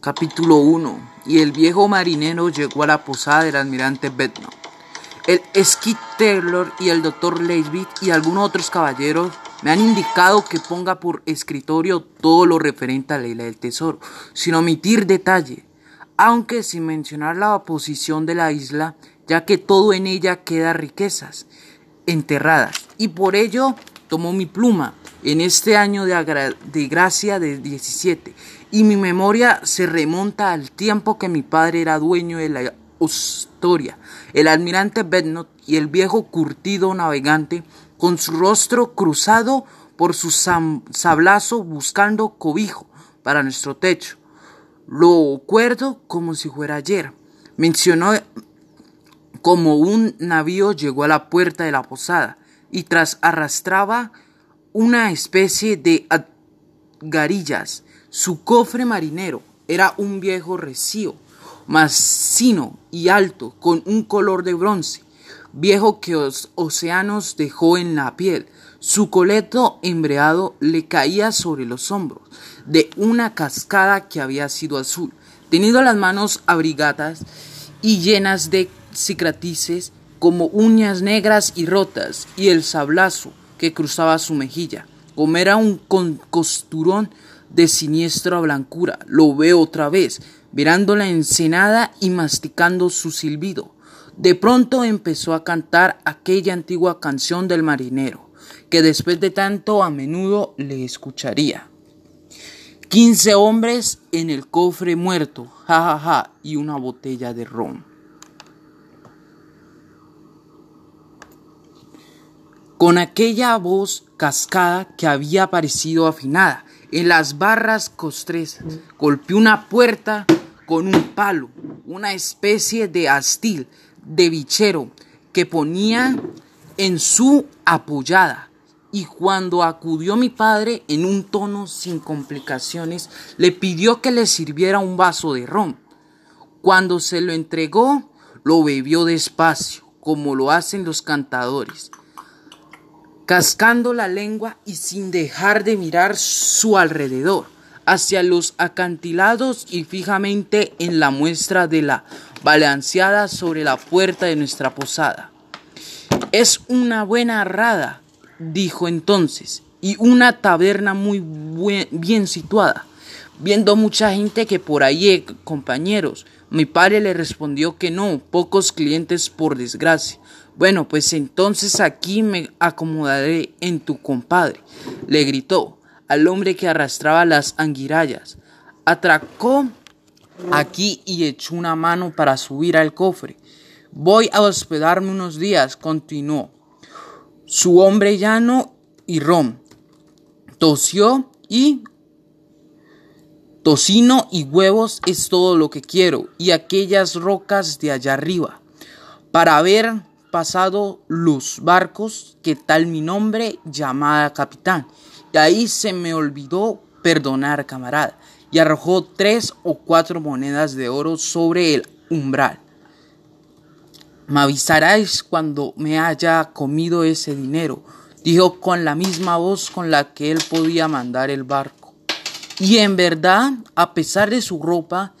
Capítulo 1 Y el viejo marinero llegó a la posada del almirante Bedno. El Skid Taylor y el doctor Leisbit y algunos otros caballeros me han indicado que ponga por escritorio todo lo referente a la isla del tesoro, sin omitir detalle, aunque sin mencionar la posición de la isla, ya que todo en ella queda riquezas enterradas. Y por ello tomó mi pluma en este año de, de gracia de 17 y mi memoria se remonta al tiempo que mi padre era dueño de la historia, el almirante Bednot y el viejo curtido navegante con su rostro cruzado por su sablazo buscando cobijo para nuestro techo. Lo acuerdo como si fuera ayer. Mencionó como un navío llegó a la puerta de la posada y tras arrastraba una especie de garillas. Su cofre marinero era un viejo recío, macino y alto, con un color de bronce, viejo que los océanos dejó en la piel. Su coleto embreado le caía sobre los hombros de una cascada que había sido azul, teniendo las manos abrigadas y llenas de cicatrices como uñas negras y rotas, y el sablazo que cruzaba su mejilla, como era un costurón de siniestra blancura. Lo veo otra vez, mirando la ensenada y masticando su silbido. De pronto empezó a cantar aquella antigua canción del marinero, que después de tanto a menudo le escucharía. Quince hombres en el cofre muerto, jajaja, ja, ja, y una botella de ron. Con aquella voz cascada que había parecido afinada. En las barras costres golpeó una puerta con un palo, una especie de astil, de bichero, que ponía en su apoyada. Y cuando acudió mi padre en un tono sin complicaciones, le pidió que le sirviera un vaso de ron. Cuando se lo entregó, lo bebió despacio, como lo hacen los cantadores cascando la lengua y sin dejar de mirar su alrededor, hacia los acantilados y fijamente en la muestra de la balanceada sobre la puerta de nuestra posada. Es una buena rada, dijo entonces, y una taberna muy bien situada. Viendo mucha gente que por ahí, eh, compañeros, mi padre le respondió que no, pocos clientes por desgracia. Bueno, pues entonces aquí me acomodaré en tu compadre, le gritó al hombre que arrastraba las anguirallas. Atracó aquí y echó una mano para subir al cofre. Voy a hospedarme unos días, continuó. Su hombre llano y rom. Tosió y tocino y huevos es todo lo que quiero, y aquellas rocas de allá arriba, para ver pasado los barcos que tal mi nombre llamada capitán. Y ahí se me olvidó perdonar, camarada, y arrojó tres o cuatro monedas de oro sobre el umbral. Me avisaráis cuando me haya comido ese dinero, dijo con la misma voz con la que él podía mandar el barco. Y en verdad, a pesar de su ropa,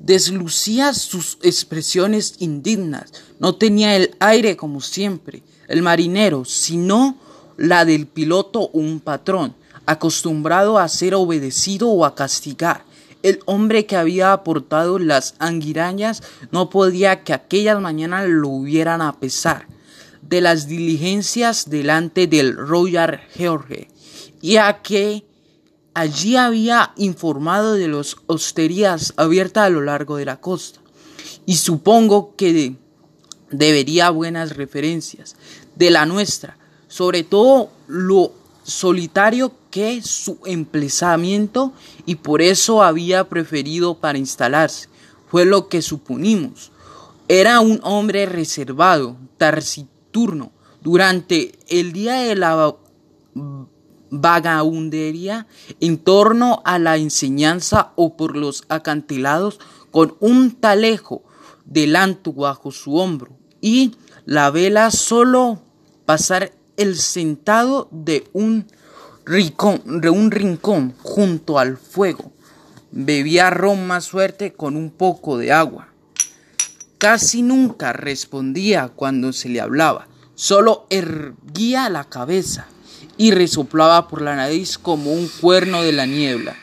deslucía sus expresiones indignas, no tenía el aire como siempre, el marinero, sino la del piloto o un patrón, acostumbrado a ser obedecido o a castigar. El hombre que había aportado las anguirañas no podía que aquellas mañanas lo hubieran a pesar de las diligencias delante del Royal George, y a que Allí había informado de las hosterías abiertas a lo largo de la costa y supongo que debería buenas referencias de la nuestra, sobre todo lo solitario que su emplazamiento y por eso había preferido para instalarse. Fue lo que suponimos. Era un hombre reservado, taciturno. Durante el día de la vagabundería en torno a la enseñanza o por los acantilados con un talejo delanto bajo su hombro y la vela solo pasar el sentado de un rincón, de un rincón junto al fuego bebía ron más fuerte con un poco de agua. Casi nunca respondía cuando se le hablaba, solo erguía la cabeza y resoplaba por la nariz como un cuerno de la niebla.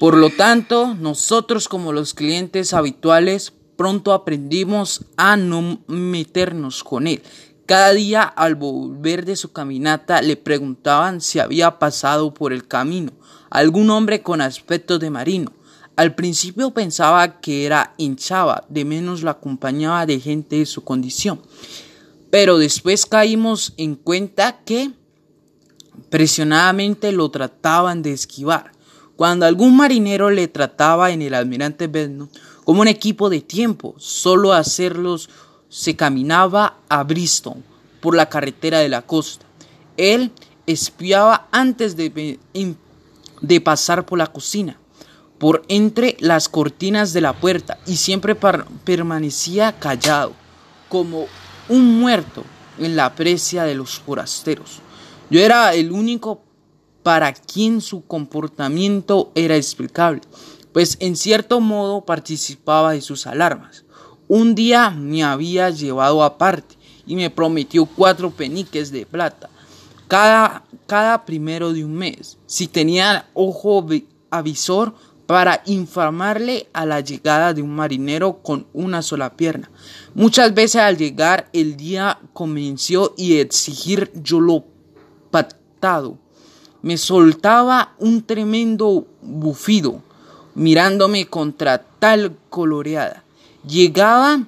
Por lo tanto, nosotros como los clientes habituales pronto aprendimos a no meternos con él. Cada día al volver de su caminata le preguntaban si había pasado por el camino algún hombre con aspecto de marino. Al principio pensaba que era hinchaba, de menos lo acompañaba de gente de su condición. Pero después caímos en cuenta que presionadamente lo trataban de esquivar. Cuando algún marinero le trataba en el almirante Bedno como un equipo de tiempo, solo hacerlos se caminaba a Bristol por la carretera de la costa. Él espiaba antes de, pasar por la cocina, por entre las cortinas de la puerta y siempre permanecía callado, como un muerto en la aprecia de los forasteros. Yo era el único para quien su comportamiento era explicable, pues en cierto modo participaba de sus alarmas. Un día me había llevado aparte y me prometió cuatro peniques de plata cada, cada primero de un mes, si tenía ojo avisor para informarle a la llegada de un marinero con una sola pierna. Muchas veces al llegar el día comenzó y exigir yo lo me soltaba un tremendo bufido, mirándome contra tal coloreada. Llegaba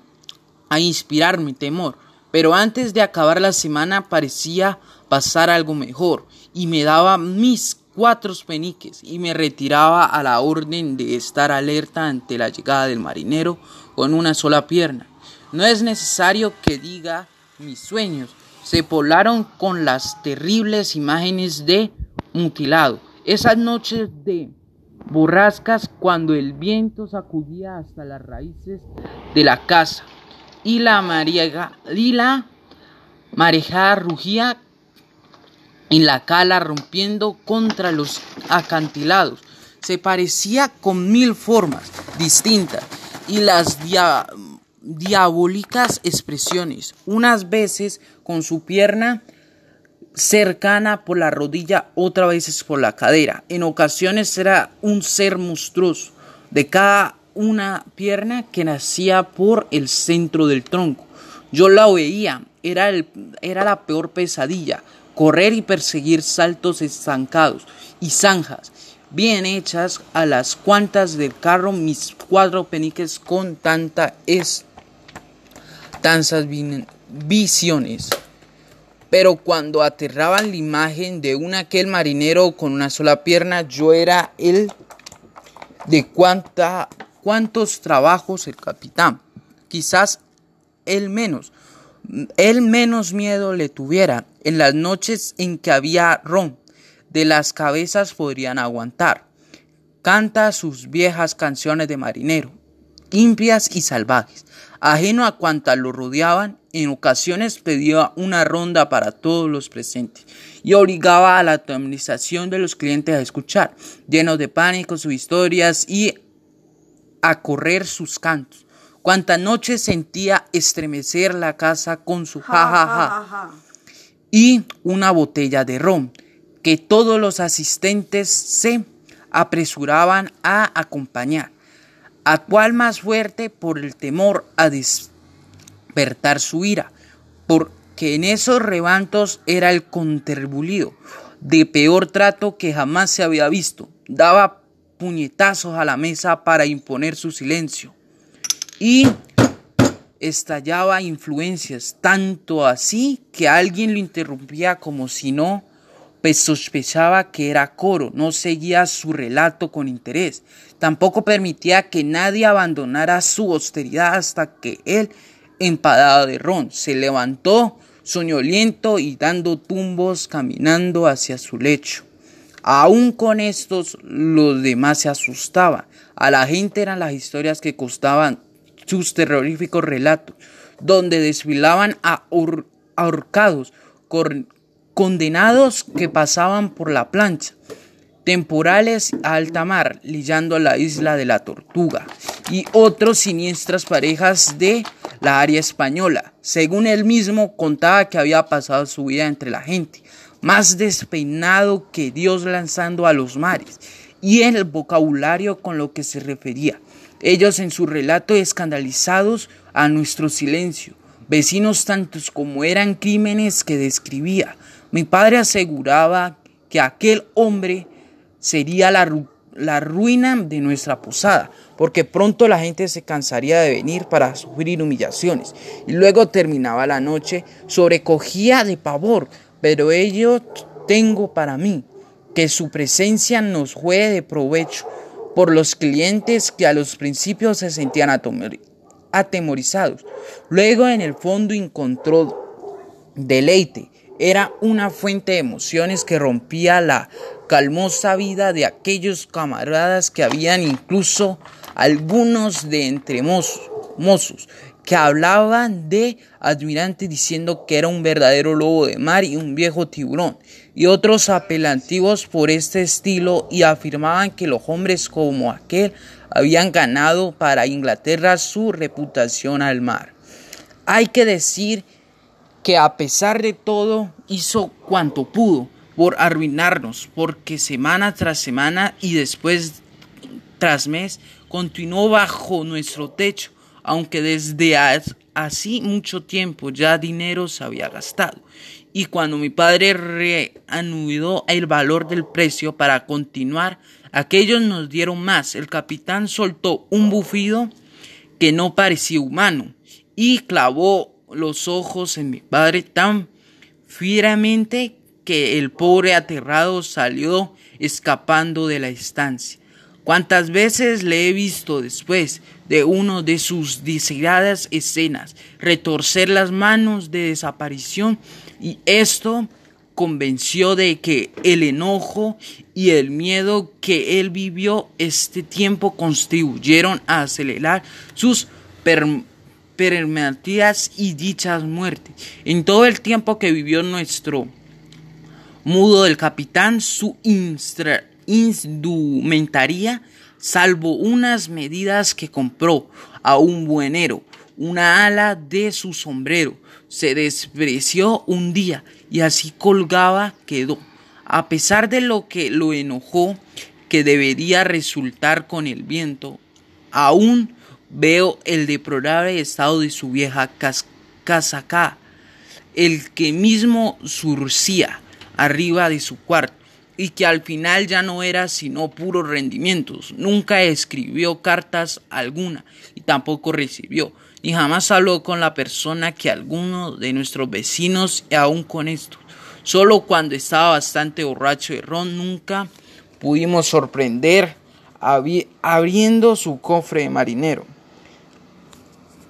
a inspirarme temor, pero antes de acabar la semana parecía pasar algo mejor, y me daba mis cuatro peniques y me retiraba a la orden de estar alerta ante la llegada del marinero con una sola pierna. No es necesario que diga mis sueños se poblaron con las terribles imágenes de mutilado. Esas noches de borrascas cuando el viento sacudía hasta las raíces de la casa y la, y la marejada rugía en la cala rompiendo contra los acantilados. Se parecía con mil formas distintas y las diabólicas expresiones, unas veces con su pierna cercana por la rodilla, otras veces por la cadera. En ocasiones era un ser monstruoso, de cada una pierna que nacía por el centro del tronco. Yo la veía, era, el, era la peor pesadilla, correr y perseguir saltos estancados y zanjas bien hechas a las cuantas del carro mis cuatro peniques con tanta es tantas visiones. Pero cuando aterraban la imagen de un aquel marinero con una sola pierna, yo era el de cuánta, cuántos trabajos el capitán. Quizás él menos, él menos miedo le tuviera en las noches en que había ron. De las cabezas podrían aguantar. Canta sus viejas canciones de marinero, limpias y salvajes. Ajeno a cuantas lo rodeaban, en ocasiones pedía una ronda para todos los presentes y obligaba a la administración de los clientes a escuchar, llenos de pánico sus historias y a correr sus cantos. Cuántas noches sentía estremecer la casa con su jajaja y una botella de ron que todos los asistentes se apresuraban a acompañar a cual más fuerte por el temor a despertar su ira, porque en esos rebantos era el conterbulido de peor trato que jamás se había visto. Daba puñetazos a la mesa para imponer su silencio. Y estallaba influencias, tanto así que alguien lo interrumpía como si no pues sospechaba que era coro, no seguía su relato con interés, tampoco permitía que nadie abandonara su austeridad hasta que él, empadado de ron, se levantó soñoliento y dando tumbos caminando hacia su lecho. Aún con estos los demás se asustaban. A la gente eran las historias que costaban sus terroríficos relatos, donde desfilaban ahorcados, condenados que pasaban por la plancha, temporales a alta mar, lillando a la isla de la Tortuga, y otros siniestras parejas de la área española. Según él mismo, contaba que había pasado su vida entre la gente, más despeinado que Dios lanzando a los mares, y el vocabulario con lo que se refería. Ellos en su relato escandalizados a nuestro silencio, vecinos tantos como eran crímenes que describía. Mi padre aseguraba que aquel hombre sería la, la ruina de nuestra posada, porque pronto la gente se cansaría de venir para sufrir humillaciones. Y luego terminaba la noche, sobrecogía de pavor, pero ello tengo para mí, que su presencia nos fue de provecho por los clientes que a los principios se sentían atemorizados. Luego en el fondo encontró deleite. Era una fuente de emociones que rompía la calmosa vida de aquellos camaradas que habían incluso algunos de entre mozos, que hablaban de Admirante diciendo que era un verdadero lobo de mar y un viejo tiburón, y otros apelativos por este estilo y afirmaban que los hombres como aquel habían ganado para Inglaterra su reputación al mar. Hay que decir que a pesar de todo hizo cuanto pudo por arruinarnos, porque semana tras semana y después tras mes continuó bajo nuestro techo, aunque desde así mucho tiempo ya dinero se había gastado. Y cuando mi padre reanudó el valor del precio para continuar, aquellos nos dieron más. El capitán soltó un bufido que no parecía humano y clavó los ojos en mi padre tan fieramente que el pobre aterrado salió escapando de la estancia. Cuántas veces le he visto después de uno de sus deseadas escenas retorcer las manos de desaparición y esto convenció de que el enojo y el miedo que él vivió este tiempo contribuyeron a acelerar sus permitidas y dichas muertes. En todo el tiempo que vivió nuestro mudo del capitán, su indumentaria, salvo unas medidas que compró a un buenero, una ala de su sombrero, se despreció un día y así colgaba quedó. A pesar de lo que lo enojó, que debería resultar con el viento, aún veo el deplorable estado de su vieja casaca, el que mismo surcía arriba de su cuarto y que al final ya no era sino puros rendimientos. Nunca escribió cartas alguna y tampoco recibió, ni jamás habló con la persona que alguno de nuestros vecinos, y aún con esto. Solo cuando estaba bastante borracho de ron, nunca pudimos sorprender abriendo su cofre de marinero.